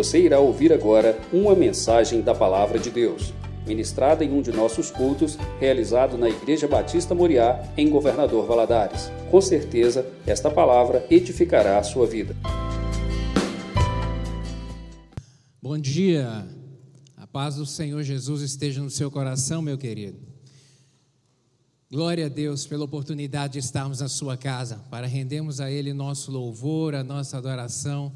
Você irá ouvir agora uma mensagem da Palavra de Deus, ministrada em um de nossos cultos, realizado na Igreja Batista Moriá, em Governador Valadares. Com certeza, esta palavra edificará a sua vida. Bom dia, a paz do Senhor Jesus esteja no seu coração, meu querido. Glória a Deus pela oportunidade de estarmos na sua casa, para rendermos a Ele nosso louvor, a nossa adoração.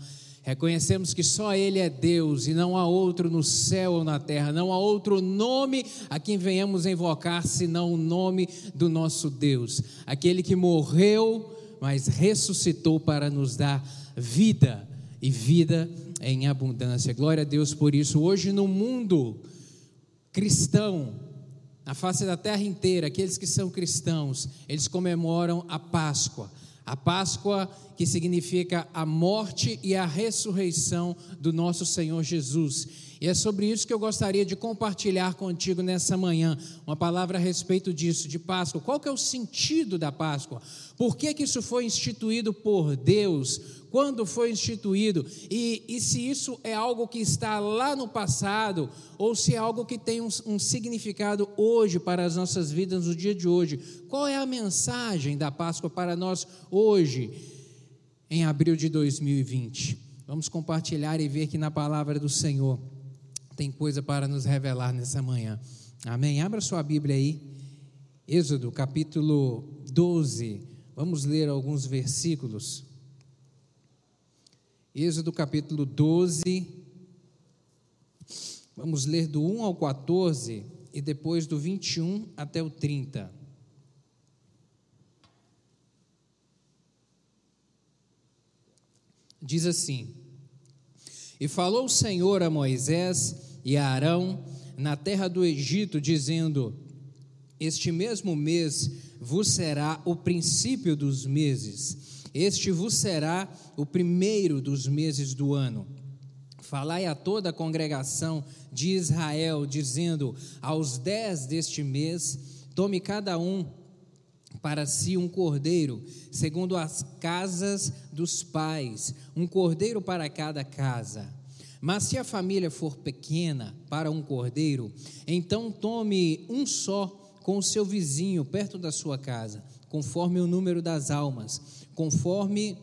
Reconhecemos que só Ele é Deus e não há outro no céu ou na terra, não há outro nome a quem venhamos invocar senão o nome do nosso Deus, aquele que morreu, mas ressuscitou para nos dar vida e vida em abundância. Glória a Deus por isso. Hoje, no mundo cristão, na face da terra inteira, aqueles que são cristãos, eles comemoram a Páscoa. A Páscoa que significa a morte e a ressurreição do nosso Senhor Jesus. E é sobre isso que eu gostaria de compartilhar contigo nessa manhã, uma palavra a respeito disso, de Páscoa. Qual que é o sentido da Páscoa? Por que, que isso foi instituído por Deus? Quando foi instituído? E, e se isso é algo que está lá no passado, ou se é algo que tem um, um significado hoje para as nossas vidas, no dia de hoje? Qual é a mensagem da Páscoa para nós hoje, em abril de 2020? Vamos compartilhar e ver que na palavra do Senhor tem coisa para nos revelar nessa manhã. Amém? Abra sua Bíblia aí, Êxodo capítulo 12. Vamos ler alguns versículos. Êxodo capítulo 12. Vamos ler do 1 ao 14 e depois do 21 até o 30. Diz assim: E falou o Senhor a Moisés e a Arão na terra do Egito, dizendo: Este mesmo mês vos será o princípio dos meses, este vos será o primeiro dos meses do ano. Falai a toda a congregação de Israel, dizendo: Aos dez deste mês, tome cada um para si um cordeiro, segundo as casas dos pais, um cordeiro para cada casa. Mas se a família for pequena para um cordeiro, então tome um só com o seu vizinho perto da sua casa, conforme o número das almas, conforme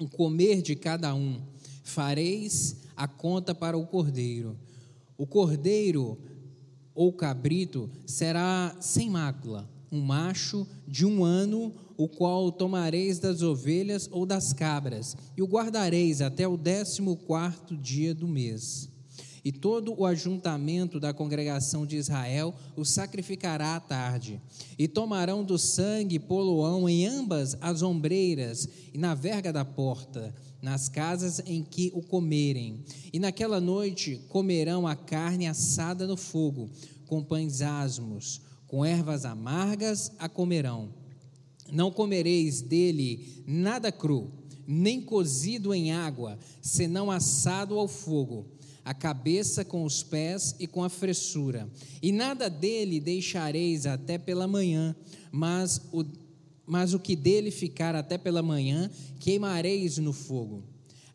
o comer de cada um. Fareis a conta para o cordeiro. O cordeiro ou cabrito será sem mácula, um macho de um ano o qual tomareis das ovelhas ou das cabras, e o guardareis até o décimo quarto dia do mês. E todo o ajuntamento da congregação de Israel o sacrificará à tarde. E tomarão do sangue poloão em ambas as ombreiras e na verga da porta, nas casas em que o comerem. E naquela noite comerão a carne assada no fogo, com pães asmos, com ervas amargas a comerão não comereis dele nada cru, nem cozido em água, senão assado ao fogo, a cabeça com os pés e com a fressura. E nada dele deixareis até pela manhã, mas o, mas o que dele ficar até pela manhã, queimareis no fogo.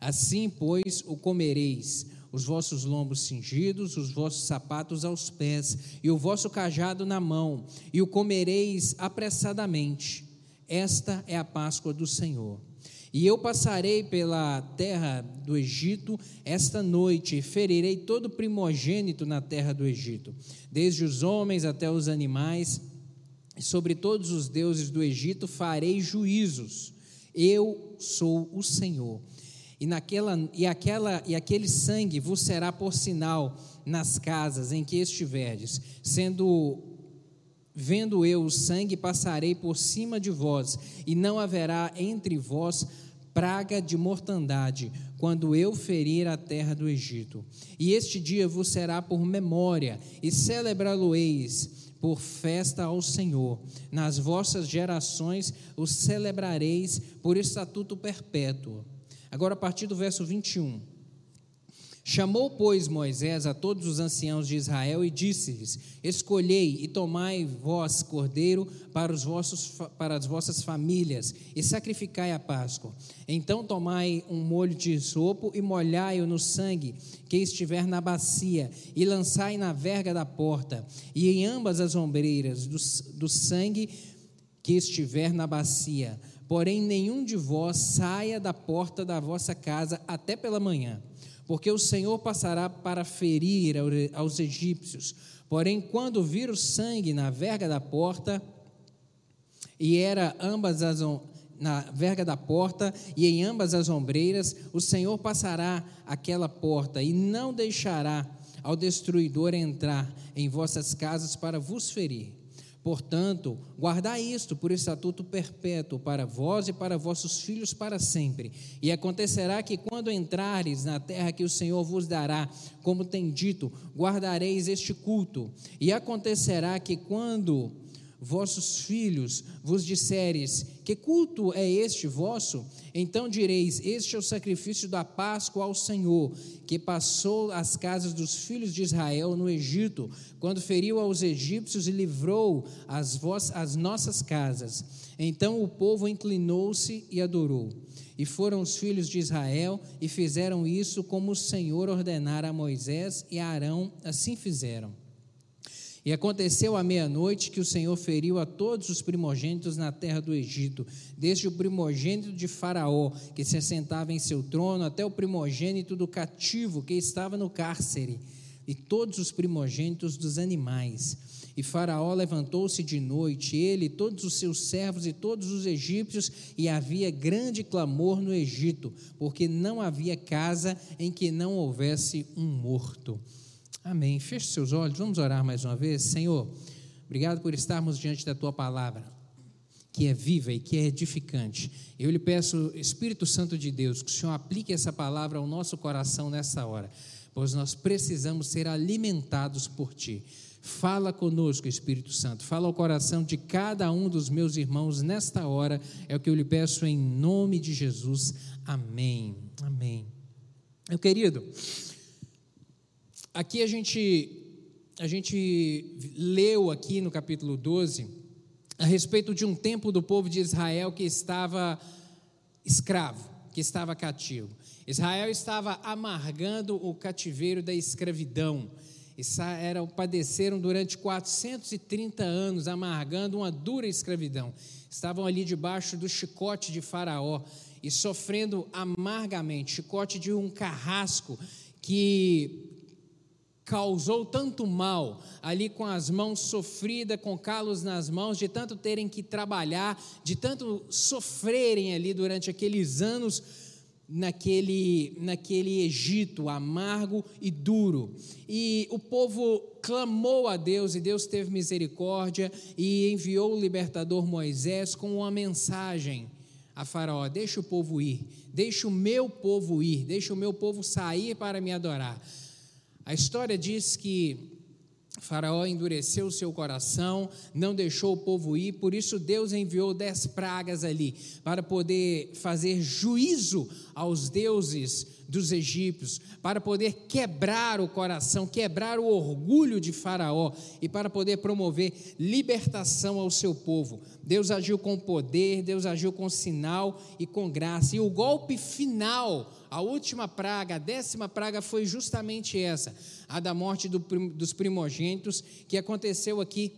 Assim, pois, o comereis, os vossos lombos cingidos, os vossos sapatos aos pés, e o vosso cajado na mão, e o comereis apressadamente esta é a Páscoa do Senhor. E eu passarei pela terra do Egito esta noite e ferirei todo primogênito na terra do Egito, desde os homens até os animais, e sobre todos os deuses do Egito farei juízos. Eu sou o Senhor. E, naquela, e, aquela, e aquele sangue vos será por sinal nas casas em que estiverdes, sendo Vendo eu o sangue, passarei por cima de vós, e não haverá entre vós praga de mortandade, quando eu ferir a terra do Egito. E este dia vos será por memória, e celebrá-lo-eis por festa ao Senhor. Nas vossas gerações o celebrareis por estatuto perpétuo. Agora, a partir do verso 21. Chamou, pois, Moisés a todos os anciãos de Israel e disse-lhes: Escolhei e tomai vós cordeiro para, os vossos, para as vossas famílias e sacrificai a Páscoa. Então tomai um molho de sopo e molhai-o no sangue que estiver na bacia e lançai na verga da porta e em ambas as ombreiras do, do sangue que estiver na bacia. Porém, nenhum de vós saia da porta da vossa casa até pela manhã porque o Senhor passará para ferir aos egípcios. Porém, quando vir o sangue na verga da porta, e era ambas as na verga da porta e em ambas as ombreiras, o Senhor passará aquela porta e não deixará ao destruidor entrar em vossas casas para vos ferir. Portanto, guardai isto por estatuto perpétuo para vós e para vossos filhos para sempre. E acontecerá que quando entrares na terra que o Senhor vos dará, como tem dito, guardareis este culto. E acontecerá que quando vossos filhos vos disseres: Que culto é este vosso? Então direis: Este é o sacrifício da Páscoa ao Senhor, que passou as casas dos filhos de Israel no Egito, quando feriu aos egípcios e livrou as, vós, as nossas casas. Então o povo inclinou-se e adorou. E foram os filhos de Israel e fizeram isso como o Senhor ordenara a Moisés e a Arão, assim fizeram. E aconteceu à meia-noite que o Senhor feriu a todos os primogênitos na terra do Egito, desde o primogênito de Faraó, que se assentava em seu trono, até o primogênito do cativo que estava no cárcere, e todos os primogênitos dos animais. E Faraó levantou-se de noite, ele, todos os seus servos e todos os egípcios, e havia grande clamor no Egito, porque não havia casa em que não houvesse um morto. Amém. Feche seus olhos, vamos orar mais uma vez. Senhor, obrigado por estarmos diante da tua palavra, que é viva e que é edificante. Eu lhe peço, Espírito Santo de Deus, que o Senhor aplique essa palavra ao nosso coração nessa hora, pois nós precisamos ser alimentados por ti. Fala conosco, Espírito Santo. Fala ao coração de cada um dos meus irmãos nesta hora. É o que eu lhe peço em nome de Jesus. Amém. Amém. Meu querido, Aqui a gente, a gente leu aqui no capítulo 12 a respeito de um tempo do povo de Israel que estava escravo, que estava cativo. Israel estava amargando o cativeiro da escravidão. Era, padeceram durante 430 anos, amargando uma dura escravidão. Estavam ali debaixo do chicote de Faraó e sofrendo amargamente chicote de um carrasco que causou tanto mal, ali com as mãos sofridas, com calos nas mãos, de tanto terem que trabalhar, de tanto sofrerem ali durante aqueles anos naquele, naquele Egito amargo e duro. E o povo clamou a Deus e Deus teve misericórdia e enviou o libertador Moisés com uma mensagem a Faraó: Deixa o povo ir, deixa o meu povo ir, deixa o meu povo sair para me adorar. A história diz que Faraó endureceu o seu coração, não deixou o povo ir, por isso Deus enviou dez pragas ali, para poder fazer juízo aos deuses dos egípcios, para poder quebrar o coração, quebrar o orgulho de Faraó e para poder promover libertação ao seu povo. Deus agiu com poder, Deus agiu com sinal e com graça, e o golpe final a última praga, a décima praga foi justamente essa, a da morte do, dos primogênitos, que aconteceu aqui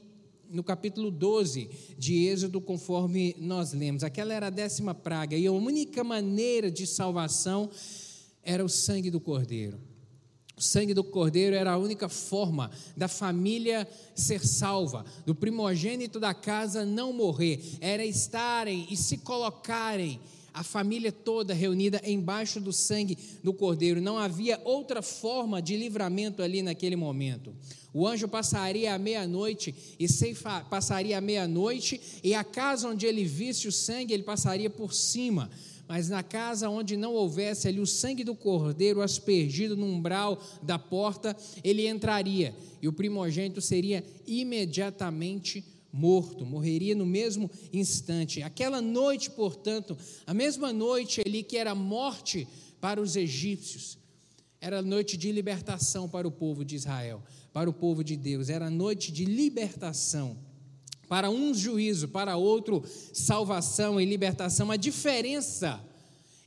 no capítulo 12 de Êxodo, conforme nós lemos. Aquela era a décima praga, e a única maneira de salvação era o sangue do cordeiro. O sangue do cordeiro era a única forma da família ser salva, do primogênito da casa não morrer, era estarem e se colocarem a família toda reunida embaixo do sangue do cordeiro. Não havia outra forma de livramento ali naquele momento. O anjo passaria a meia-noite e ceifa, passaria a meia-noite e a casa onde ele visse o sangue, ele passaria por cima. Mas na casa onde não houvesse ali o sangue do cordeiro aspergido no umbral da porta, ele entraria e o primogênito seria imediatamente morto, morreria no mesmo instante. Aquela noite, portanto, a mesma noite ali que era morte para os egípcios, Era noite de libertação para o povo de Israel, para o povo de Deus. Era noite de libertação. Para um juízo, para outro salvação e libertação. A diferença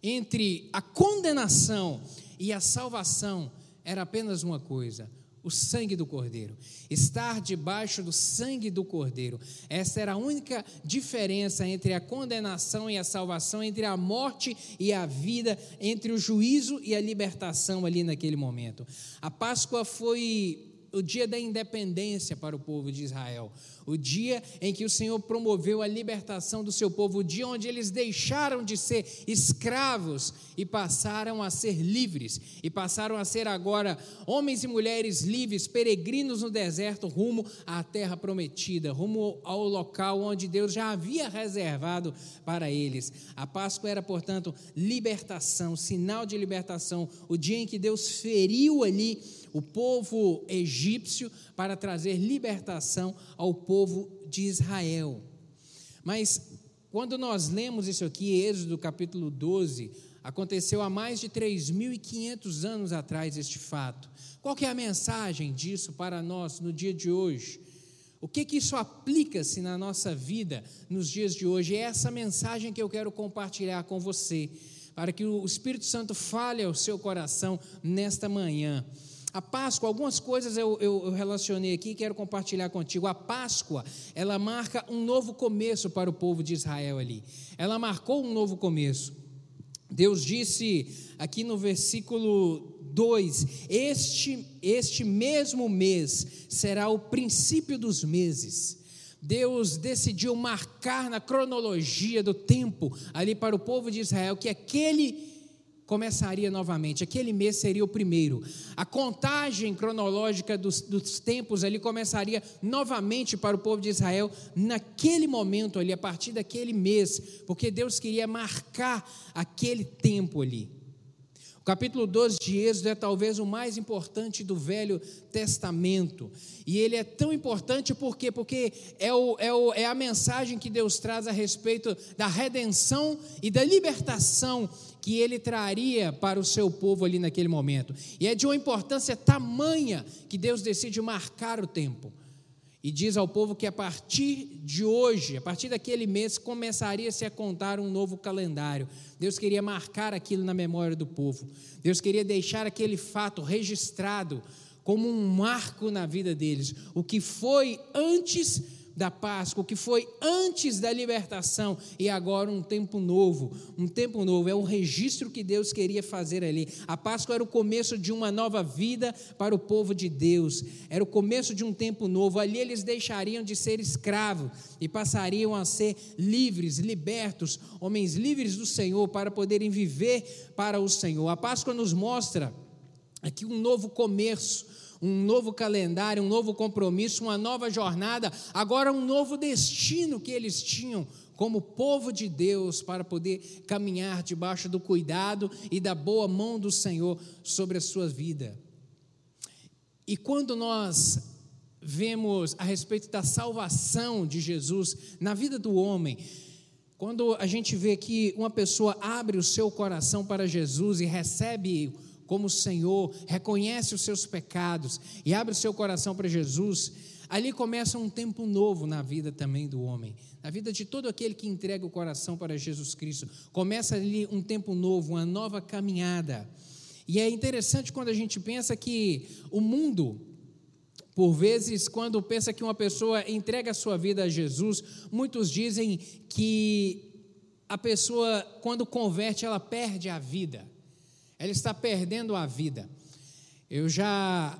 entre a condenação e a salvação era apenas uma coisa: o sangue do Cordeiro. Estar debaixo do sangue do Cordeiro. Essa era a única diferença entre a condenação e a salvação, entre a morte e a vida, entre o juízo e a libertação ali naquele momento. A Páscoa foi o dia da independência para o povo de Israel, o dia em que o Senhor promoveu a libertação do seu povo, o dia onde eles deixaram de ser escravos e passaram a ser livres, e passaram a ser agora homens e mulheres livres, peregrinos no deserto, rumo à terra prometida, rumo ao local onde Deus já havia reservado para eles. A Páscoa era, portanto, libertação, sinal de libertação, o dia em que Deus feriu ali o povo egípcio para trazer libertação ao povo de Israel. Mas quando nós lemos isso aqui, Êxodo capítulo 12, aconteceu há mais de 3.500 anos atrás este fato. Qual que é a mensagem disso para nós no dia de hoje? O que que isso aplica-se na nossa vida nos dias de hoje? É essa mensagem que eu quero compartilhar com você, para que o Espírito Santo fale ao seu coração nesta manhã. A Páscoa, algumas coisas eu, eu, eu relacionei aqui e quero compartilhar contigo. A Páscoa, ela marca um novo começo para o povo de Israel ali. Ela marcou um novo começo. Deus disse aqui no versículo 2: este, este mesmo mês será o princípio dos meses. Deus decidiu marcar na cronologia do tempo ali para o povo de Israel que aquele começaria novamente. Aquele mês seria o primeiro. A contagem cronológica dos, dos, tempos ali começaria novamente para o povo de Israel naquele momento ali, a partir daquele mês, porque Deus queria marcar aquele tempo ali. O capítulo 12 de Êxodo é talvez o mais importante do Velho Testamento. E ele é tão importante por quê? Porque é, o, é, o, é a mensagem que Deus traz a respeito da redenção e da libertação que ele traria para o seu povo ali naquele momento. E é de uma importância tamanha que Deus decide marcar o tempo. E diz ao povo que a partir de hoje, a partir daquele mês, começaria-se a contar um novo calendário. Deus queria marcar aquilo na memória do povo. Deus queria deixar aquele fato registrado como um marco na vida deles. O que foi antes da Páscoa, o que foi antes da libertação e agora um tempo novo. Um tempo novo é um registro que Deus queria fazer ali. A Páscoa era o começo de uma nova vida para o povo de Deus. Era o começo de um tempo novo. Ali eles deixariam de ser escravos e passariam a ser livres, libertos, homens livres do Senhor para poderem viver para o Senhor. A Páscoa nos mostra aqui um novo começo um novo calendário, um novo compromisso, uma nova jornada, agora um novo destino que eles tinham como povo de Deus para poder caminhar debaixo do cuidado e da boa mão do Senhor sobre a sua vida. E quando nós vemos a respeito da salvação de Jesus na vida do homem, quando a gente vê que uma pessoa abre o seu coração para Jesus e recebe como Senhor, reconhece os seus pecados e abre o seu coração para Jesus, ali começa um tempo novo na vida também do homem, na vida de todo aquele que entrega o coração para Jesus Cristo. Começa ali um tempo novo, uma nova caminhada. E é interessante quando a gente pensa que o mundo, por vezes, quando pensa que uma pessoa entrega a sua vida a Jesus, muitos dizem que a pessoa, quando converte, ela perde a vida ela está perdendo a vida. Eu já,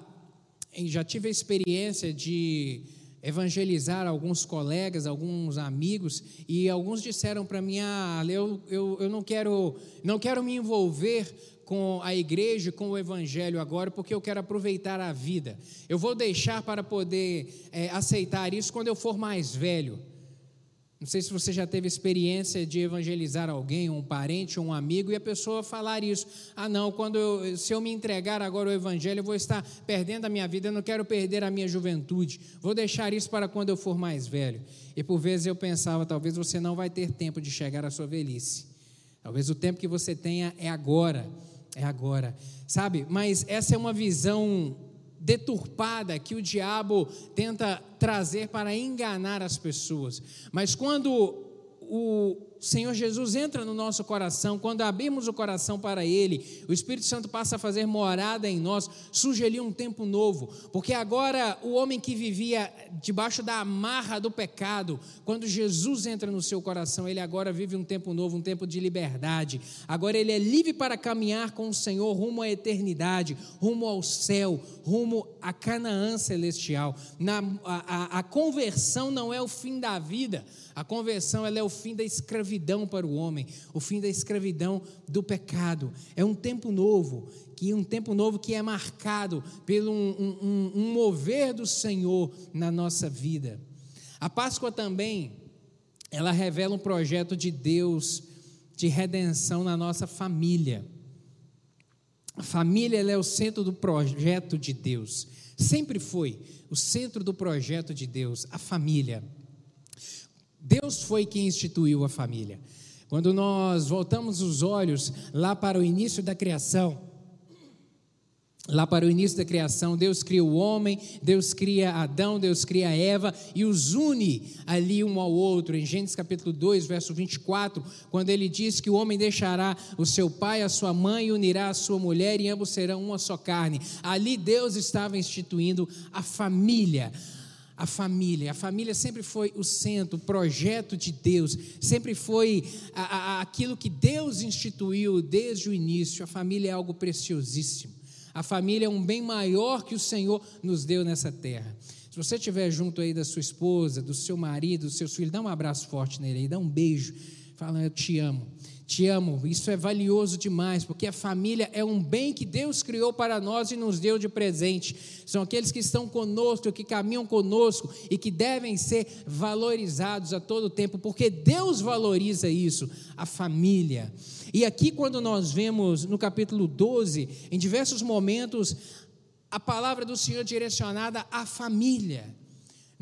já tive a experiência de evangelizar alguns colegas, alguns amigos, e alguns disseram para mim: ah, eu, eu, eu não, quero, não quero me envolver com a igreja, com o evangelho agora, porque eu quero aproveitar a vida. Eu vou deixar para poder é, aceitar isso quando eu for mais velho. Não sei se você já teve experiência de evangelizar alguém, um parente um amigo, e a pessoa falar isso. Ah, não, quando eu, se eu me entregar agora ao evangelho, eu vou estar perdendo a minha vida, eu não quero perder a minha juventude. Vou deixar isso para quando eu for mais velho. E por vezes eu pensava, talvez você não vai ter tempo de chegar à sua velhice. Talvez o tempo que você tenha é agora. é agora, sabe? Mas essa é uma visão deturpada que o diabo tenta trazer para enganar as pessoas. Mas quando o Senhor Jesus entra no nosso coração, quando abrimos o coração para Ele, o Espírito Santo passa a fazer morada em nós, surge ali um tempo novo, porque agora o homem que vivia debaixo da amarra do pecado, quando Jesus entra no seu coração, ele agora vive um tempo novo, um tempo de liberdade. Agora ele é livre para caminhar com o Senhor rumo à eternidade, rumo ao céu, rumo a Canaã celestial. Na, a, a, a conversão não é o fim da vida, a conversão ela é o fim da escravidão para o homem, o fim da escravidão do pecado. É um tempo novo, que um tempo novo que é marcado pelo um, um, um mover do Senhor na nossa vida. A Páscoa também, ela revela um projeto de Deus de redenção na nossa família. A família é o centro do projeto de Deus. Sempre foi o centro do projeto de Deus, a família. Deus foi quem instituiu a família. Quando nós voltamos os olhos lá para o início da criação, Lá para o início da criação, Deus cria o homem, Deus cria Adão, Deus cria Eva e os une ali um ao outro. Em Gênesis capítulo 2, verso 24, quando ele diz que o homem deixará o seu pai, a sua mãe e unirá a sua mulher e ambos serão uma só carne. Ali Deus estava instituindo a família a família. A família sempre foi o centro, o projeto de Deus, sempre foi a, a, aquilo que Deus instituiu desde o início. A família é algo preciosíssimo. A família é um bem maior que o Senhor nos deu nessa terra. Se você estiver junto aí da sua esposa, do seu marido, dos seus filhos, dá um abraço forte nele aí, dá um beijo, fala, eu te amo. Te amo, isso é valioso demais, porque a família é um bem que Deus criou para nós e nos deu de presente. São aqueles que estão conosco, que caminham conosco e que devem ser valorizados a todo tempo, porque Deus valoriza isso, a família. E aqui, quando nós vemos no capítulo 12, em diversos momentos, a palavra do Senhor direcionada à família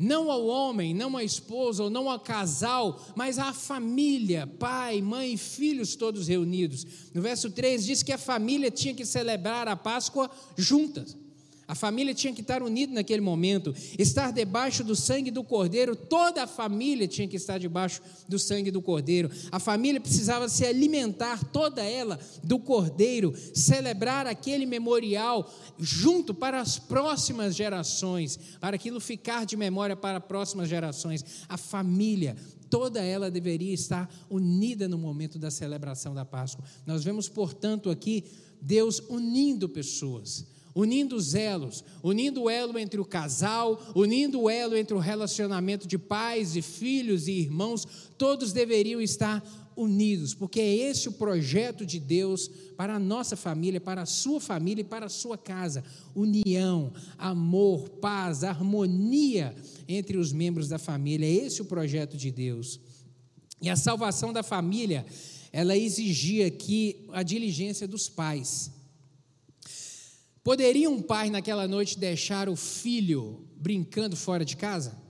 não ao homem, não à esposa ou não ao casal, mas à família, pai, mãe e filhos todos reunidos. No verso 3 diz que a família tinha que celebrar a Páscoa juntas. A família tinha que estar unida naquele momento, estar debaixo do sangue do cordeiro, toda a família tinha que estar debaixo do sangue do cordeiro. A família precisava se alimentar, toda ela, do cordeiro, celebrar aquele memorial junto para as próximas gerações, para aquilo ficar de memória para as próximas gerações. A família, toda ela deveria estar unida no momento da celebração da Páscoa. Nós vemos, portanto, aqui Deus unindo pessoas unindo os elos, unindo o elo entre o casal, unindo o elo entre o relacionamento de pais e filhos e irmãos, todos deveriam estar unidos, porque é esse o projeto de Deus para a nossa família, para a sua família e para a sua casa: união, amor, paz, harmonia entre os membros da família. É esse o projeto de Deus. E a salvação da família, ela exigia aqui a diligência dos pais. Poderia um pai naquela noite deixar o filho brincando fora de casa?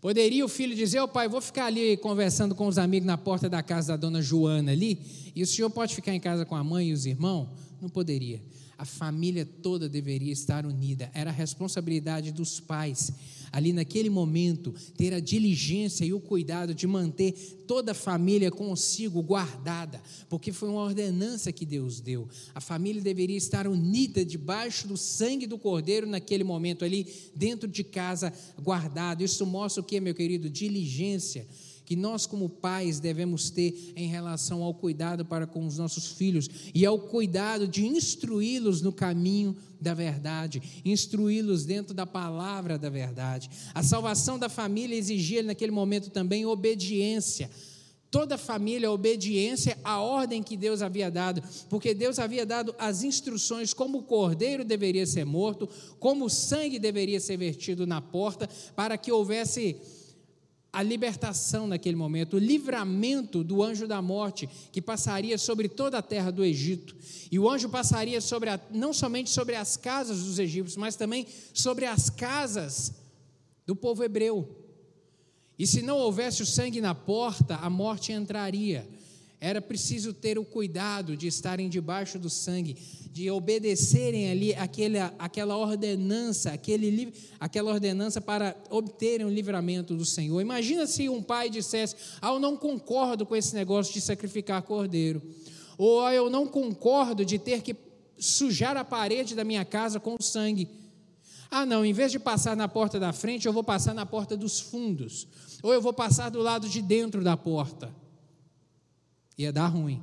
Poderia o filho dizer: Ô oh, pai, vou ficar ali conversando com os amigos na porta da casa da dona Joana ali, e o senhor pode ficar em casa com a mãe e os irmãos? Não poderia. A família toda deveria estar unida. Era a responsabilidade dos pais ali naquele momento, ter a diligência e o cuidado de manter toda a família consigo guardada, porque foi uma ordenança que Deus deu. A família deveria estar unida debaixo do sangue do Cordeiro naquele momento ali, dentro de casa, guardado. Isso mostra o que, meu querido? Diligência que nós, como pais, devemos ter em relação ao cuidado para com os nossos filhos e ao cuidado de instruí-los no caminho da verdade, instruí-los dentro da palavra da verdade. A salvação da família exigia naquele momento também obediência. Toda a família, obediência à ordem que Deus havia dado, porque Deus havia dado as instruções como o cordeiro deveria ser morto, como o sangue deveria ser vertido na porta, para que houvesse a libertação naquele momento, o livramento do anjo da morte que passaria sobre toda a terra do Egito. E o anjo passaria sobre a, não somente sobre as casas dos egípcios, mas também sobre as casas do povo hebreu. E se não houvesse o sangue na porta, a morte entraria. Era preciso ter o cuidado de estarem debaixo do sangue, de obedecerem ali aquele, aquela ordenança, aquele, aquela ordenança para obterem o livramento do Senhor. Imagina se um pai dissesse: Ah, eu não concordo com esse negócio de sacrificar cordeiro, ou ah, eu não concordo de ter que sujar a parede da minha casa com sangue. Ah, não, em vez de passar na porta da frente, eu vou passar na porta dos fundos, ou eu vou passar do lado de dentro da porta. Ia dar ruim,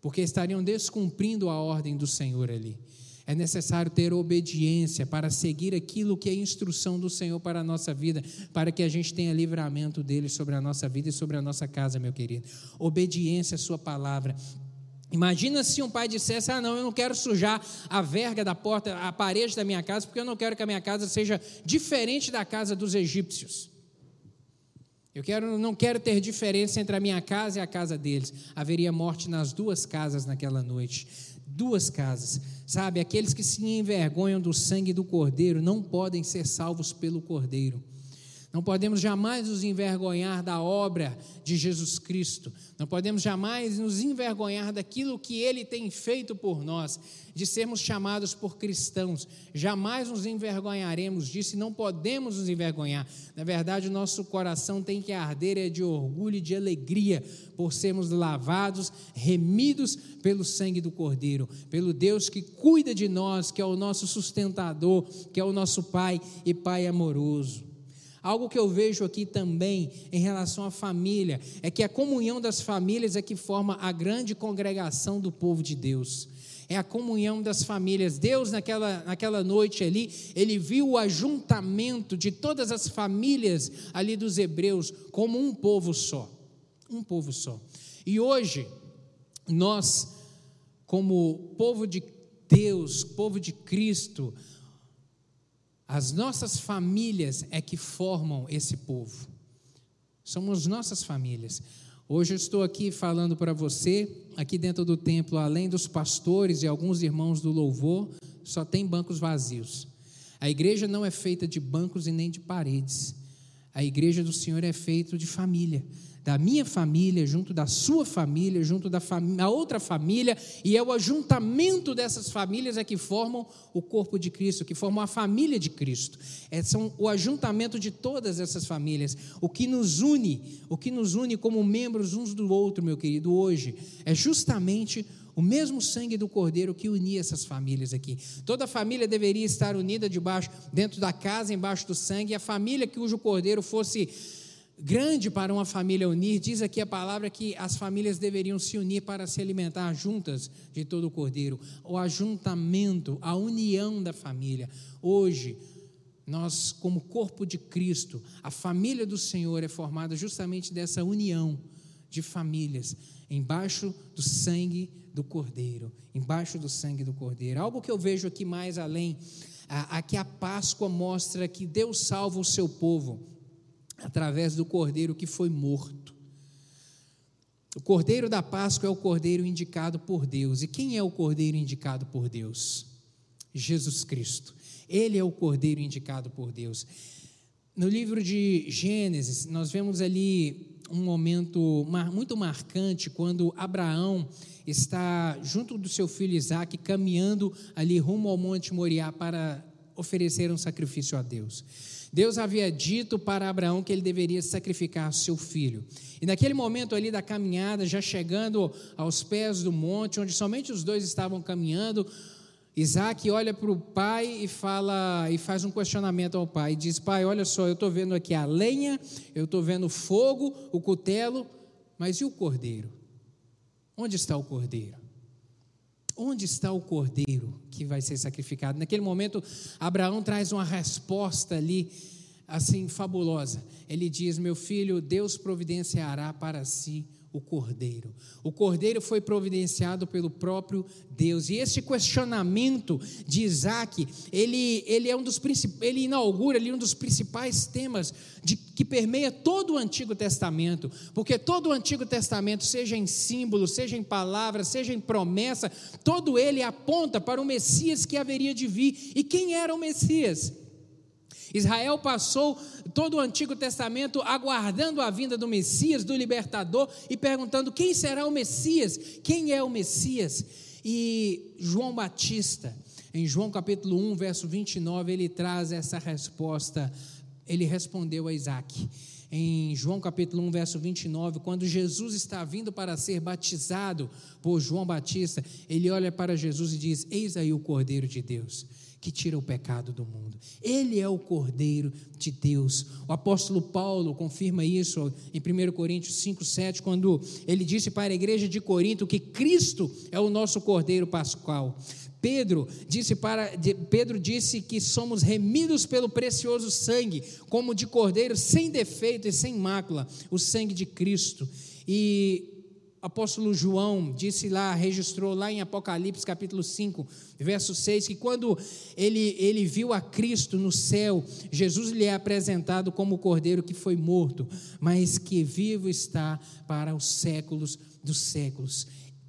porque estariam descumprindo a ordem do Senhor ali. É necessário ter obediência para seguir aquilo que é instrução do Senhor para a nossa vida, para que a gente tenha livramento dele sobre a nossa vida e sobre a nossa casa, meu querido. Obediência à Sua palavra. Imagina se um pai dissesse: Ah, não, eu não quero sujar a verga da porta, a parede da minha casa, porque eu não quero que a minha casa seja diferente da casa dos egípcios. Eu quero, não quero ter diferença entre a minha casa e a casa deles. Haveria morte nas duas casas naquela noite. Duas casas. Sabe, aqueles que se envergonham do sangue do cordeiro não podem ser salvos pelo cordeiro. Não podemos jamais nos envergonhar da obra de Jesus Cristo. Não podemos jamais nos envergonhar daquilo que ele tem feito por nós, de sermos chamados por cristãos. Jamais nos envergonharemos disso e não podemos nos envergonhar. Na verdade, o nosso coração tem que arder é de orgulho e de alegria por sermos lavados, remidos pelo sangue do Cordeiro, pelo Deus que cuida de nós, que é o nosso sustentador, que é o nosso Pai e Pai amoroso. Algo que eu vejo aqui também em relação à família é que a comunhão das famílias é que forma a grande congregação do povo de Deus. É a comunhão das famílias. Deus, naquela, naquela noite ali, ele viu o ajuntamento de todas as famílias ali dos hebreus como um povo só. Um povo só. E hoje, nós, como povo de Deus, povo de Cristo, as nossas famílias é que formam esse povo. Somos nossas famílias. Hoje eu estou aqui falando para você, aqui dentro do templo, além dos pastores e alguns irmãos do louvor, só tem bancos vazios. A igreja não é feita de bancos e nem de paredes. A igreja do Senhor é feita de família da minha família, junto da sua família, junto da fam outra família, e é o ajuntamento dessas famílias é que formam o corpo de Cristo, que formam a família de Cristo. É, são o ajuntamento de todas essas famílias. O que nos une, o que nos une como membros uns do outro, meu querido, hoje, é justamente o mesmo sangue do Cordeiro que unia essas famílias aqui. Toda família deveria estar unida debaixo, dentro da casa, embaixo do sangue, e a família cujo Cordeiro fosse grande para uma família unir. Diz aqui a palavra que as famílias deveriam se unir para se alimentar juntas de todo o cordeiro. O ajuntamento, a união da família. Hoje, nós, como corpo de Cristo, a família do Senhor é formada justamente dessa união de famílias, embaixo do sangue do Cordeiro, embaixo do sangue do Cordeiro. Algo que eu vejo aqui mais além, aqui a Páscoa mostra que Deus salva o seu povo através do cordeiro que foi morto. O cordeiro da Páscoa é o cordeiro indicado por Deus. E quem é o cordeiro indicado por Deus? Jesus Cristo. Ele é o cordeiro indicado por Deus. No livro de Gênesis, nós vemos ali um momento muito marcante quando Abraão está junto do seu filho Isaac caminhando ali rumo ao Monte Moriá para oferecer um sacrifício a Deus. Deus havia dito para Abraão que ele deveria sacrificar seu filho. E naquele momento ali da caminhada, já chegando aos pés do monte, onde somente os dois estavam caminhando, Isaac olha para o pai e fala e faz um questionamento ao pai. Diz: Pai, olha só, eu estou vendo aqui a lenha, eu estou vendo o fogo, o cutelo, mas e o cordeiro? Onde está o cordeiro? Onde está o cordeiro que vai ser sacrificado? Naquele momento, Abraão traz uma resposta ali, assim, fabulosa. Ele diz: Meu filho, Deus providenciará para si o cordeiro. O cordeiro foi providenciado pelo próprio Deus. E esse questionamento de Isaac, ele, ele é um dos ele inaugura ali um dos principais temas de, que permeia todo o Antigo Testamento, porque todo o Antigo Testamento, seja em símbolo, seja em palavra, seja em promessa, todo ele aponta para o Messias que haveria de vir. E quem era o Messias? Israel passou todo o Antigo Testamento aguardando a vinda do Messias, do libertador, e perguntando: quem será o Messias? Quem é o Messias? E João Batista, em João capítulo 1, verso 29, ele traz essa resposta. Ele respondeu a Isaac. Em João capítulo 1, verso 29, quando Jesus está vindo para ser batizado por João Batista, ele olha para Jesus e diz: Eis aí o Cordeiro de Deus que tira o pecado do mundo. Ele é o Cordeiro de Deus. O apóstolo Paulo confirma isso em 1 Coríntios 5, 7, quando ele disse para a igreja de Corinto que Cristo é o nosso Cordeiro Pascual. Pedro disse para Pedro disse que somos remidos pelo precioso sangue, como de cordeiro sem defeito e sem mácula, o sangue de Cristo. E apóstolo João disse lá, registrou lá em Apocalipse capítulo 5, verso 6, que quando ele, ele viu a Cristo no céu, Jesus lhe é apresentado como o cordeiro que foi morto, mas que vivo está para os séculos dos séculos.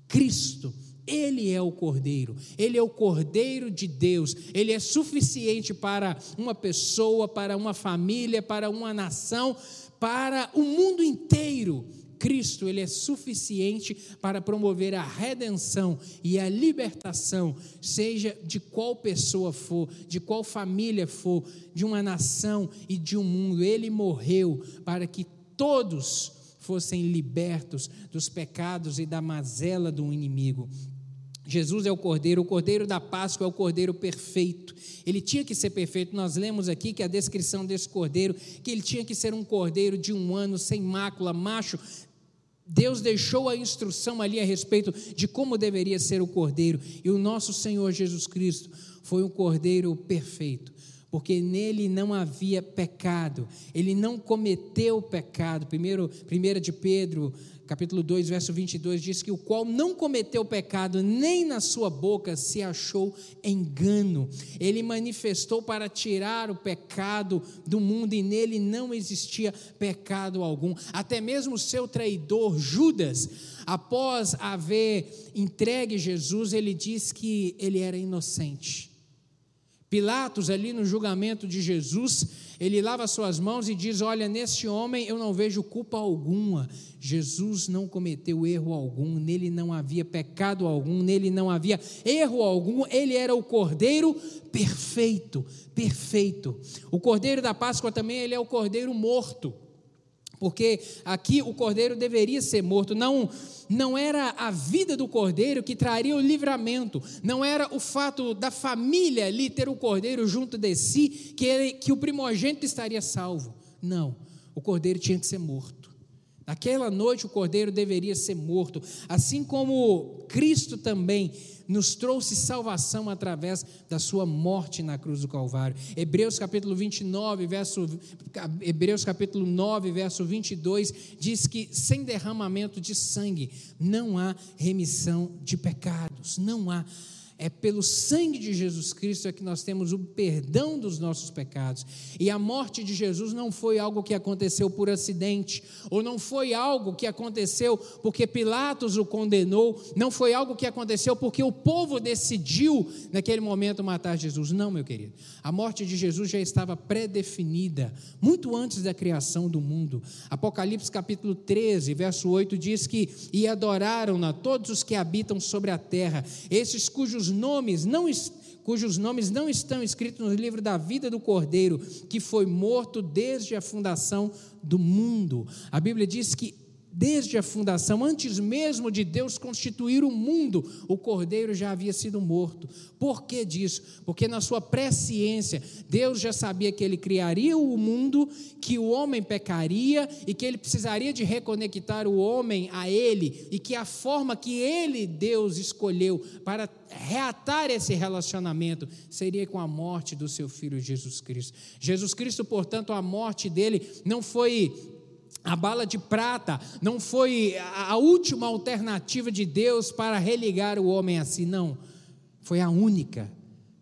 Cristo, ele é o cordeiro, ele é o cordeiro de Deus, ele é suficiente para uma pessoa, para uma família, para uma nação, para o mundo inteiro Cristo, ele é suficiente para promover a redenção e a libertação, seja de qual pessoa for, de qual família for, de uma nação e de um mundo. Ele morreu para que todos fossem libertos dos pecados e da mazela do inimigo. Jesus é o cordeiro, o cordeiro da Páscoa é o cordeiro perfeito. Ele tinha que ser perfeito. Nós lemos aqui que a descrição desse cordeiro, que ele tinha que ser um cordeiro de um ano, sem mácula, macho, Deus deixou a instrução ali a respeito de como deveria ser o cordeiro, e o nosso Senhor Jesus Cristo foi um cordeiro perfeito, porque nele não havia pecado, ele não cometeu pecado. Primeiro, primeira de Pedro, capítulo 2, verso 22, diz que o qual não cometeu pecado, nem na sua boca se achou engano. Ele manifestou para tirar o pecado do mundo e nele não existia pecado algum. Até mesmo o seu traidor, Judas, após haver entregue Jesus, ele diz que ele era inocente. Pilatos, ali no julgamento de Jesus, ele lava suas mãos e diz: Olha, nesse homem eu não vejo culpa alguma. Jesus não cometeu erro algum, nele não havia pecado algum, nele não havia erro algum, ele era o cordeiro perfeito, perfeito. O cordeiro da Páscoa também, ele é o cordeiro morto porque aqui o cordeiro deveria ser morto. Não, não era a vida do cordeiro que traria o livramento, não era o fato da família ali ter o cordeiro junto de si que, ele, que o primogênito estaria salvo. Não, o cordeiro tinha que ser morto. Naquela noite o cordeiro deveria ser morto, assim como Cristo também nos trouxe salvação através da sua morte na cruz do Calvário. Hebreus capítulo 29, verso Hebreus capítulo 9, verso 22 diz que sem derramamento de sangue não há remissão de pecados, não há é pelo sangue de Jesus Cristo é que nós temos o perdão dos nossos pecados. E a morte de Jesus não foi algo que aconteceu por acidente, ou não foi algo que aconteceu porque Pilatos o condenou, não foi algo que aconteceu porque o povo decidiu naquele momento matar Jesus. Não, meu querido. A morte de Jesus já estava pré-definida, muito antes da criação do mundo. Apocalipse capítulo 13, verso 8 diz que e adoraram-na todos os que habitam sobre a terra, esses cujos nomes não cujos nomes não estão escritos no livro da vida do Cordeiro, que foi morto desde a fundação do mundo. A Bíblia diz que desde a fundação, antes mesmo de Deus constituir o mundo, o cordeiro já havia sido morto. Por que disso? Porque na sua presciência, Deus já sabia que ele criaria o mundo, que o homem pecaria e que ele precisaria de reconectar o homem a ele e que a forma que ele, Deus, escolheu para reatar esse relacionamento seria com a morte do seu filho Jesus Cristo. Jesus Cristo, portanto, a morte dele não foi a bala de prata não foi a última alternativa de Deus para religar o homem a si, não. Foi a única.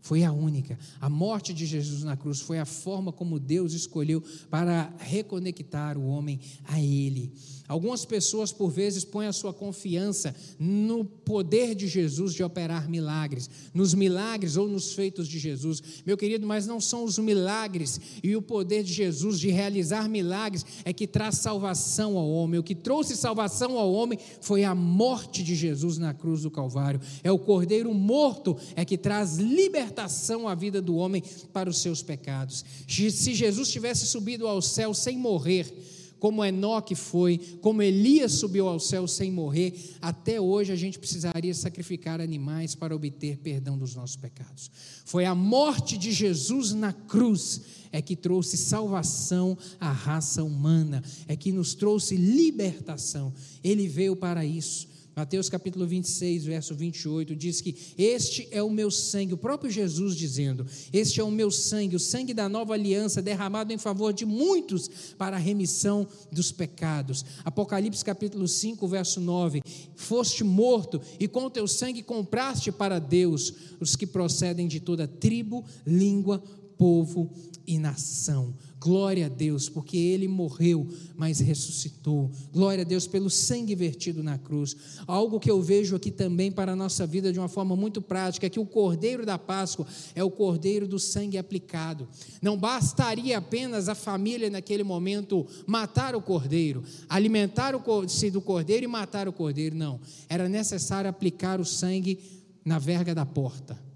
foi a única. A morte de Jesus na cruz foi a forma como Deus escolheu para reconectar o homem a Ele. Algumas pessoas, por vezes, põem a sua confiança no poder de Jesus de operar milagres, nos milagres ou nos feitos de Jesus. Meu querido, mas não são os milagres e o poder de Jesus de realizar milagres é que traz salvação ao homem. O que trouxe salvação ao homem foi a morte de Jesus na cruz do Calvário. É o cordeiro morto é que traz libertação à vida do homem para os seus pecados. Se Jesus tivesse subido ao céu sem morrer, como Enoque foi, como Elias subiu ao céu sem morrer, até hoje a gente precisaria sacrificar animais para obter perdão dos nossos pecados. Foi a morte de Jesus na cruz é que trouxe salvação à raça humana, é que nos trouxe libertação. Ele veio para isso. Mateus capítulo 26, verso 28 diz que este é o meu sangue, o próprio Jesus dizendo: Este é o meu sangue, o sangue da nova aliança derramado em favor de muitos para a remissão dos pecados. Apocalipse capítulo 5, verso 9: Foste morto e com teu sangue compraste para Deus os que procedem de toda tribo, língua, povo e nação. Glória a Deus, porque ele morreu, mas ressuscitou. Glória a Deus pelo sangue vertido na cruz. Algo que eu vejo aqui também para a nossa vida de uma forma muito prática é que o cordeiro da Páscoa é o cordeiro do sangue aplicado. Não bastaria apenas a família naquele momento matar o cordeiro, alimentar-se do cordeiro e matar o cordeiro, não. Era necessário aplicar o sangue na verga da porta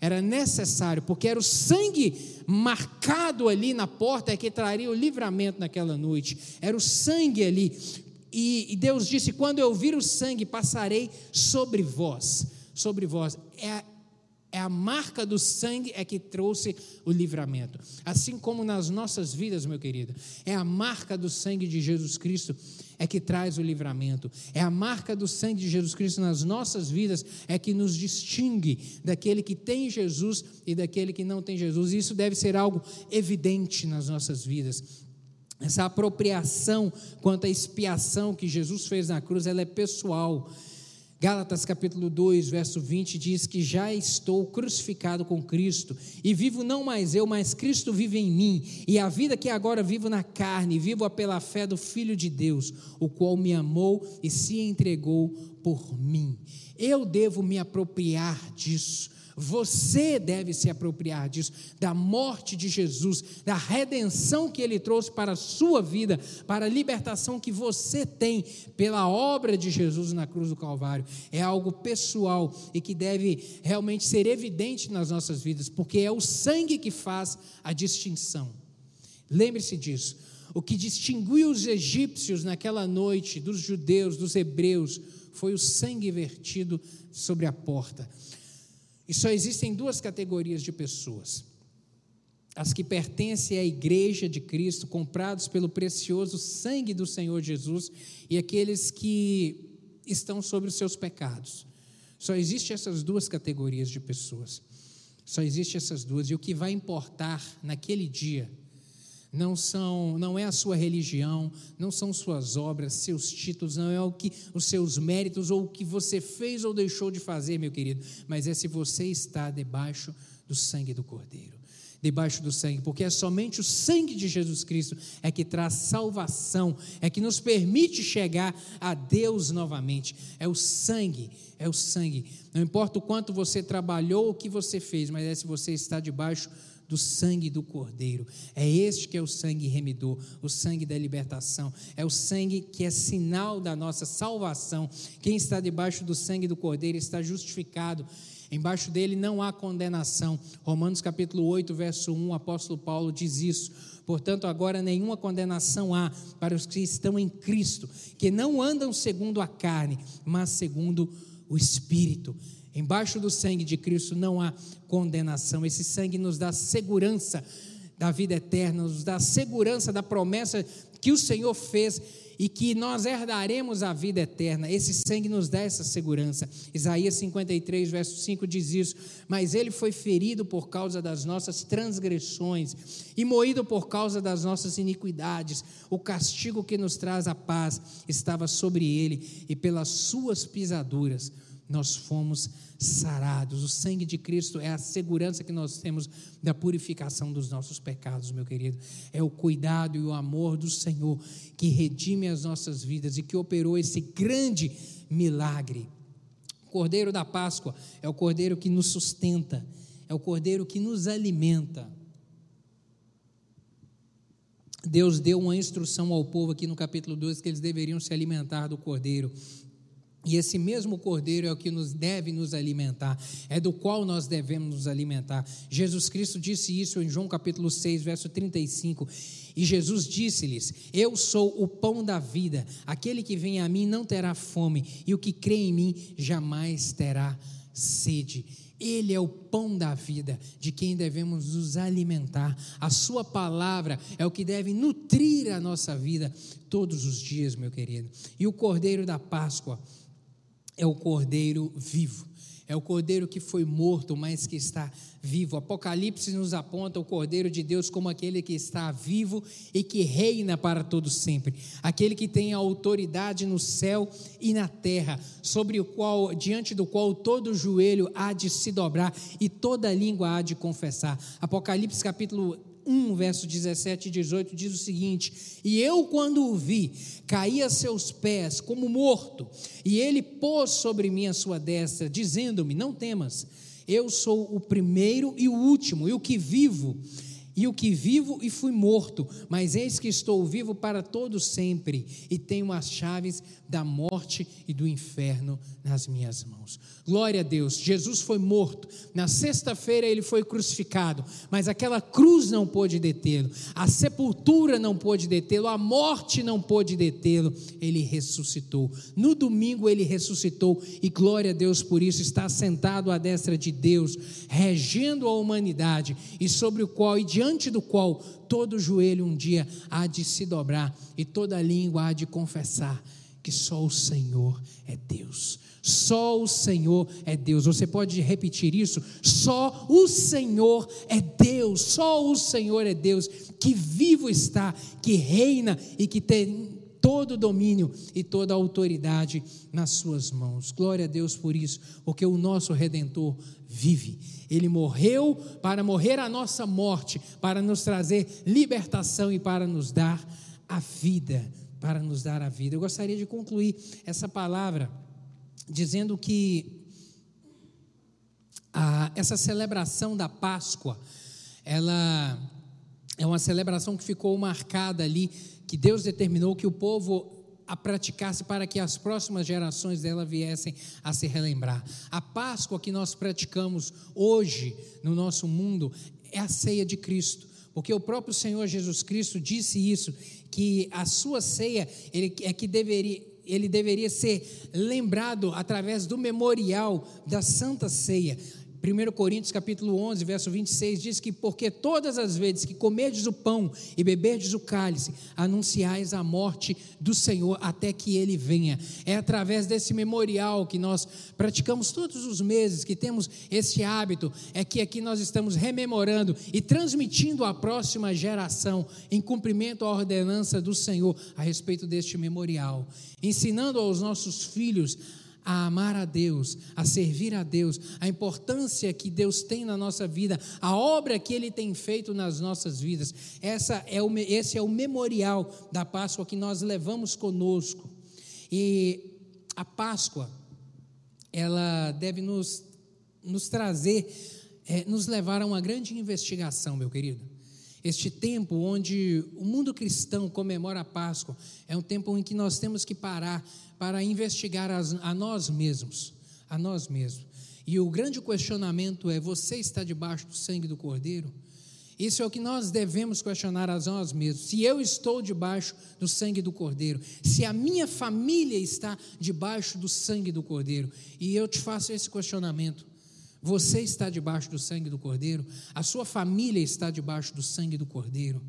era necessário, porque era o sangue marcado ali na porta que traria o livramento naquela noite. Era o sangue ali. E, e Deus disse: Quando eu vir o sangue, passarei sobre vós. Sobre vós. É, é a marca do sangue é que trouxe o livramento. Assim como nas nossas vidas, meu querido, é a marca do sangue de Jesus Cristo é que traz o livramento. É a marca do sangue de Jesus Cristo nas nossas vidas é que nos distingue daquele que tem Jesus e daquele que não tem Jesus. Isso deve ser algo evidente nas nossas vidas. Essa apropriação quanto à expiação que Jesus fez na cruz, ela é pessoal. Gálatas capítulo 2, verso 20 diz que já estou crucificado com Cristo e vivo não mais eu, mas Cristo vive em mim, e a vida que agora vivo na carne, vivo pela fé do Filho de Deus, o qual me amou e se entregou por mim. Eu devo me apropriar disso você deve se apropriar disso, da morte de Jesus, da redenção que ele trouxe para a sua vida, para a libertação que você tem pela obra de Jesus na cruz do Calvário. É algo pessoal e que deve realmente ser evidente nas nossas vidas, porque é o sangue que faz a distinção. Lembre-se disso. O que distinguiu os egípcios naquela noite dos judeus, dos hebreus, foi o sangue vertido sobre a porta. E só existem duas categorias de pessoas: as que pertencem à igreja de Cristo, comprados pelo precioso sangue do Senhor Jesus, e aqueles que estão sobre os seus pecados. Só existem essas duas categorias de pessoas. Só existem essas duas. E o que vai importar naquele dia não são, não é a sua religião, não são suas obras, seus títulos, não é o que os seus méritos ou o que você fez ou deixou de fazer, meu querido, mas é se você está debaixo do sangue do Cordeiro. Debaixo do sangue, porque é somente o sangue de Jesus Cristo é que traz salvação, é que nos permite chegar a Deus novamente. É o sangue, é o sangue. Não importa o quanto você trabalhou ou o que você fez, mas é se você está debaixo do sangue do Cordeiro. É este que é o sangue remidor, o sangue da libertação. É o sangue que é sinal da nossa salvação. Quem está debaixo do sangue do Cordeiro está justificado. Embaixo dele não há condenação. Romanos capítulo 8, verso 1, o apóstolo Paulo diz isso. Portanto, agora nenhuma condenação há para os que estão em Cristo, que não andam segundo a carne, mas segundo o Espírito. Embaixo do sangue de Cristo não há condenação. Esse sangue nos dá segurança da vida eterna, nos dá segurança da promessa que o Senhor fez e que nós herdaremos a vida eterna. Esse sangue nos dá essa segurança. Isaías 53, verso 5 diz isso: Mas ele foi ferido por causa das nossas transgressões e moído por causa das nossas iniquidades. O castigo que nos traz a paz estava sobre ele, e pelas suas pisaduras nós fomos sarados. O sangue de Cristo é a segurança que nós temos da purificação dos nossos pecados, meu querido. É o cuidado e o amor do Senhor que redime as nossas vidas e que operou esse grande milagre. O Cordeiro da Páscoa é o Cordeiro que nos sustenta, é o Cordeiro que nos alimenta. Deus deu uma instrução ao povo aqui no capítulo 2 que eles deveriam se alimentar do cordeiro. E esse mesmo cordeiro é o que nos deve nos alimentar, é do qual nós devemos nos alimentar. Jesus Cristo disse isso em João capítulo 6, verso 35. E Jesus disse-lhes: Eu sou o pão da vida. Aquele que vem a mim não terá fome, e o que crê em mim jamais terá sede. Ele é o pão da vida, de quem devemos nos alimentar. A Sua palavra é o que deve nutrir a nossa vida todos os dias, meu querido. E o cordeiro da Páscoa é o cordeiro vivo. É o cordeiro que foi morto, mas que está vivo. Apocalipse nos aponta o cordeiro de Deus como aquele que está vivo e que reina para todo sempre. Aquele que tem autoridade no céu e na terra, sobre o qual diante do qual todo joelho há de se dobrar e toda língua há de confessar. Apocalipse capítulo 1, verso 17 e 18 diz o seguinte: E eu, quando o vi, caí a seus pés como morto, e ele pôs sobre mim a sua destra, dizendo-me: Não temas, eu sou o primeiro e o último, e o que vivo e o que vivo e fui morto, mas eis que estou vivo para todo sempre e tenho as chaves da morte e do inferno nas minhas mãos. Glória a Deus. Jesus foi morto. Na sexta-feira ele foi crucificado, mas aquela cruz não pôde detê-lo. A sepultura não pôde detê-lo, a morte não pôde detê-lo. Ele ressuscitou. No domingo ele ressuscitou e glória a Deus por isso está sentado à destra de Deus, regendo a humanidade e sobre o qual e diante diante do qual todo joelho um dia há de se dobrar e toda língua há de confessar que só o Senhor é Deus. Só o Senhor é Deus. Você pode repetir isso? Só o Senhor é Deus. Só o Senhor é Deus que vivo está, que reina e que tem todo domínio e toda autoridade nas suas mãos. Glória a Deus por isso, porque o nosso redentor vive. Ele morreu para morrer a nossa morte, para nos trazer libertação e para nos dar a vida, para nos dar a vida. Eu gostaria de concluir essa palavra dizendo que a, essa celebração da Páscoa, ela é uma celebração que ficou marcada ali, que Deus determinou que o povo a praticasse para que as próximas gerações dela viessem a se relembrar. A Páscoa que nós praticamos hoje no nosso mundo é a ceia de Cristo. Porque o próprio Senhor Jesus Cristo disse isso, que a sua ceia ele, é que deveria, ele deveria ser lembrado através do memorial da Santa Ceia. 1 Coríntios capítulo 11, verso 26 diz que porque todas as vezes que comerdes o pão e beberdes o cálice, anunciais a morte do Senhor até que ele venha. É através desse memorial que nós praticamos todos os meses, que temos esse hábito, é que aqui nós estamos rememorando e transmitindo à próxima geração em cumprimento à ordenança do Senhor a respeito deste memorial, ensinando aos nossos filhos a amar a Deus, a servir a Deus, a importância que Deus tem na nossa vida, a obra que Ele tem feito nas nossas vidas. Essa é o, esse é o memorial da Páscoa que nós levamos conosco. E a Páscoa, ela deve nos, nos trazer, é, nos levar a uma grande investigação, meu querido. Este tempo onde o mundo cristão comemora a Páscoa é um tempo em que nós temos que parar para investigar as, a nós mesmos, a nós mesmos. E o grande questionamento é: você está debaixo do sangue do Cordeiro? Isso é o que nós devemos questionar a nós mesmos. Se eu estou debaixo do sangue do Cordeiro, se a minha família está debaixo do sangue do Cordeiro, e eu te faço esse questionamento: você está debaixo do sangue do Cordeiro? A sua família está debaixo do sangue do Cordeiro?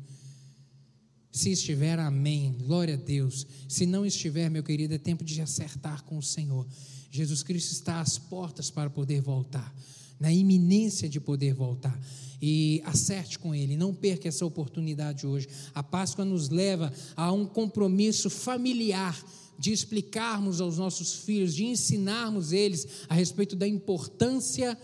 Se estiver, amém. Glória a Deus. Se não estiver, meu querido, é tempo de acertar com o Senhor. Jesus Cristo está às portas para poder voltar, na iminência de poder voltar. E acerte com Ele, não perca essa oportunidade hoje. A Páscoa nos leva a um compromisso familiar de explicarmos aos nossos filhos, de ensinarmos eles a respeito da importância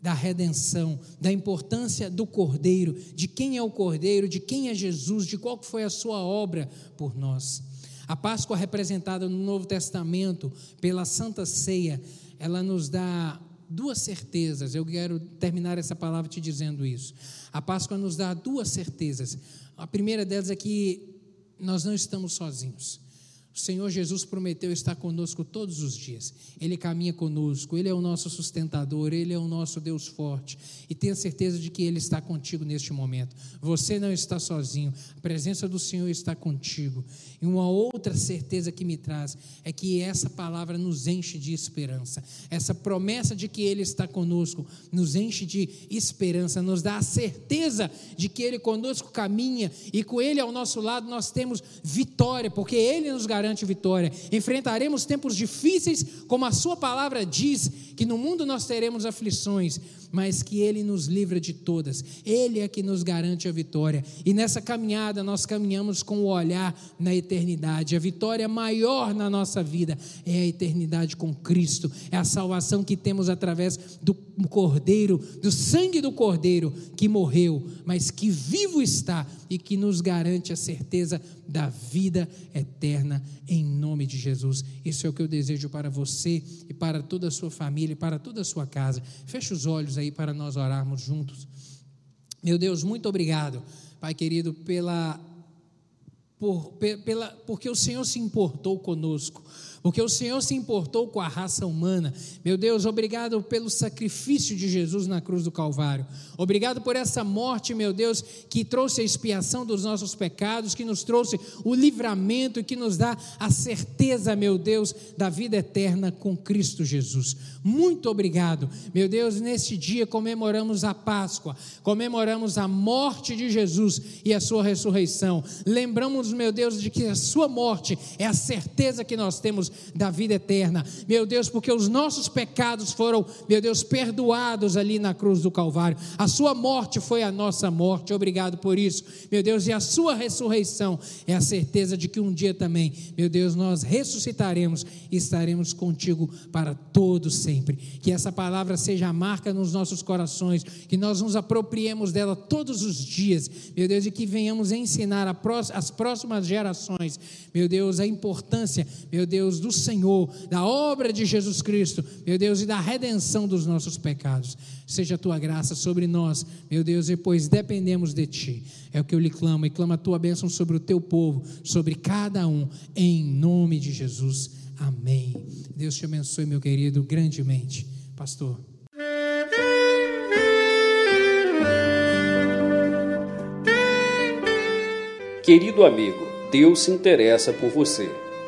da redenção, da importância do Cordeiro, de quem é o Cordeiro, de quem é Jesus, de qual foi a sua obra por nós. A Páscoa representada no Novo Testamento pela Santa Ceia, ela nos dá duas certezas. Eu quero terminar essa palavra te dizendo isso. A Páscoa nos dá duas certezas. A primeira delas é que nós não estamos sozinhos. O Senhor Jesus prometeu estar conosco todos os dias. Ele caminha conosco, Ele é o nosso sustentador, Ele é o nosso Deus forte. E tenha certeza de que Ele está contigo neste momento. Você não está sozinho, a presença do Senhor está contigo. E uma outra certeza que me traz é que essa palavra nos enche de esperança. Essa promessa de que Ele está conosco nos enche de esperança, nos dá a certeza de que Ele conosco caminha e com Ele ao nosso lado nós temos vitória, porque Ele nos garante garante vitória. Enfrentaremos tempos difíceis, como a Sua palavra diz, que no mundo nós teremos aflições, mas que Ele nos livra de todas. Ele é que nos garante a vitória. E nessa caminhada nós caminhamos com o olhar na eternidade. A vitória maior na nossa vida é a eternidade com Cristo. É a salvação que temos através do Cordeiro, do sangue do Cordeiro que morreu, mas que vivo está e que nos garante a certeza da vida eterna em nome de Jesus. Isso é o que eu desejo para você e para toda a sua família para toda a sua casa. Feche os olhos aí para nós orarmos juntos. Meu Deus, muito obrigado, Pai querido, pela, por, pela, porque o Senhor se importou conosco porque o Senhor se importou com a raça humana. Meu Deus, obrigado pelo sacrifício de Jesus na cruz do Calvário. Obrigado por essa morte, meu Deus, que trouxe a expiação dos nossos pecados, que nos trouxe o livramento e que nos dá a certeza, meu Deus, da vida eterna com Cristo Jesus. Muito obrigado, meu Deus. Neste dia comemoramos a Páscoa, comemoramos a morte de Jesus e a sua ressurreição. Lembramos, meu Deus, de que a sua morte é a certeza que nós temos da vida eterna. Meu Deus, porque os nossos pecados foram, meu Deus, perdoados ali na cruz do Calvário. A sua morte foi a nossa morte. Obrigado por isso, meu Deus. E a sua ressurreição é a certeza de que um dia também, meu Deus, nós ressuscitaremos e estaremos contigo para todos sempre. Que essa palavra seja a marca nos nossos corações, que nós nos apropriemos dela todos os dias, meu Deus, e que venhamos ensinar as próximas gerações, meu Deus, a importância, meu Deus, do Senhor, da obra de Jesus Cristo, meu Deus, e da redenção dos nossos pecados. Seja a tua graça sobre nós, meu Deus, e pois dependemos de ti. É o que eu lhe clamo e clamo a tua bênção sobre o teu povo, sobre cada um, em nome de Jesus. Amém. Deus te abençoe, meu querido, grandemente. Pastor. Querido amigo, Deus se interessa por você.